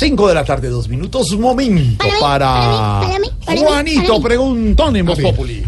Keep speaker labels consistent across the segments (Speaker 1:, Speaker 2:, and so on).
Speaker 1: 5 de la tarde, dos minutos. Momento para,
Speaker 2: para mí, para mí,
Speaker 1: Juanito
Speaker 2: para mí.
Speaker 1: Preguntón en Voz Populi.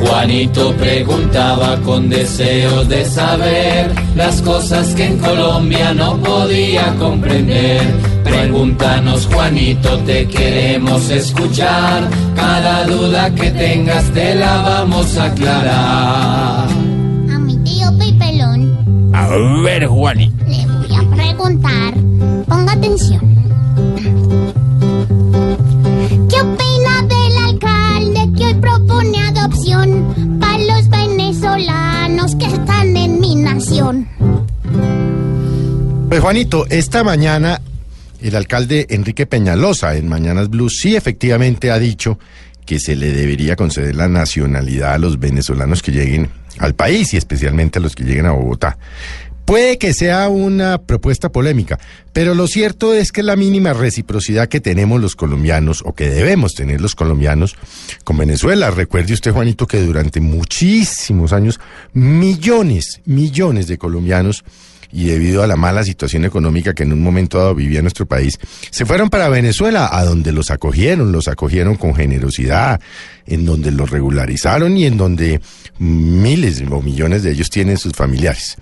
Speaker 3: Juanito preguntaba con deseos de saber las cosas que en Colombia no podía comprender. Pregúntanos Juanito, te queremos escuchar. Cada duda que tengas te la vamos a aclarar.
Speaker 2: A mi tío Pipelón
Speaker 1: A ver, Juanito.
Speaker 2: Preguntar. Ponga atención. ¿Qué opina del alcalde que hoy propone adopción para los venezolanos que están en mi nación?
Speaker 4: Pues Juanito, esta mañana el alcalde Enrique Peñalosa en Mañanas Blue sí efectivamente ha dicho que se le debería conceder la nacionalidad a los venezolanos que lleguen al país y especialmente a los que lleguen a Bogotá. Puede que sea una propuesta polémica, pero lo cierto es que la mínima reciprocidad que tenemos los colombianos o que debemos tener los colombianos con Venezuela. Recuerde usted, Juanito, que durante muchísimos años millones, millones de colombianos y debido a la mala situación económica que en un momento dado vivía nuestro país, se fueron para Venezuela, a donde los acogieron, los acogieron con generosidad, en donde los regularizaron y en donde miles o millones de ellos tienen sus familiares.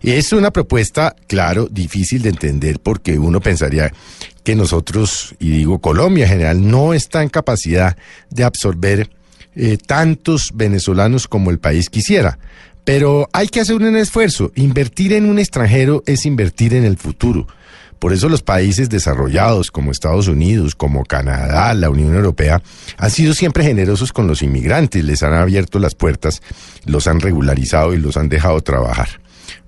Speaker 4: Es una propuesta, claro, difícil de entender porque uno pensaría que nosotros, y digo Colombia en general, no está en capacidad de absorber eh, tantos venezolanos como el país quisiera. Pero hay que hacer un esfuerzo. Invertir en un extranjero es invertir en el futuro. Por eso los países desarrollados como Estados Unidos, como Canadá, la Unión Europea, han sido siempre generosos con los inmigrantes, les han abierto las puertas, los han regularizado y los han dejado trabajar.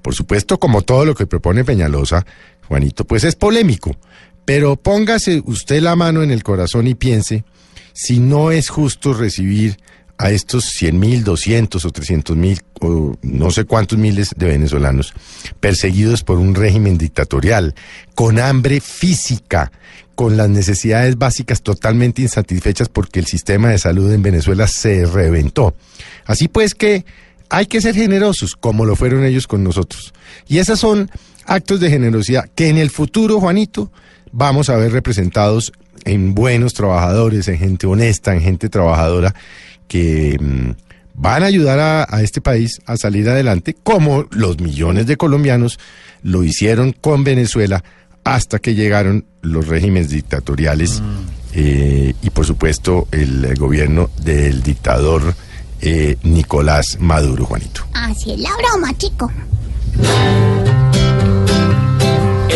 Speaker 4: Por supuesto, como todo lo que propone Peñalosa, Juanito, pues es polémico. Pero póngase usted la mano en el corazón y piense si no es justo recibir a estos 100 mil, 200 o 300 mil, o no sé cuántos miles de venezolanos, perseguidos por un régimen dictatorial, con hambre física, con las necesidades básicas totalmente insatisfechas porque el sistema de salud en Venezuela se reventó. Así pues que hay que ser generosos, como lo fueron ellos con nosotros. Y esos son actos de generosidad que en el futuro, Juanito, vamos a ver representados en buenos trabajadores, en gente honesta, en gente trabajadora, que mm, van a ayudar a, a este país a salir adelante, como los millones de colombianos lo hicieron con Venezuela hasta que llegaron los regímenes dictatoriales eh, y por supuesto el gobierno del dictador eh, Nicolás Maduro, Juanito.
Speaker 2: Así es la broma, chico.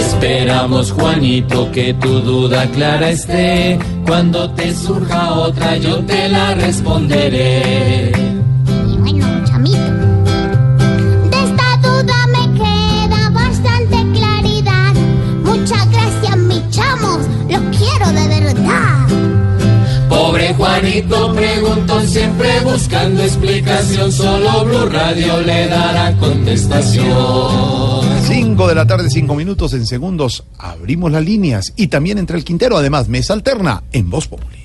Speaker 3: Esperamos Juanito que tu duda clara esté. Cuando te surja otra yo te la responderé.
Speaker 2: Y bueno, chamito. De esta duda me queda bastante claridad. Muchas gracias, mis chamos. Los quiero de verdad.
Speaker 3: Pobre Juanito preguntó siempre buscando explicación. Solo Blue Radio le dará contestación.
Speaker 1: 5 de la tarde, 5 minutos en segundos. Abrimos las líneas y también entre el Quintero. Además, mesa alterna en Voz Populi.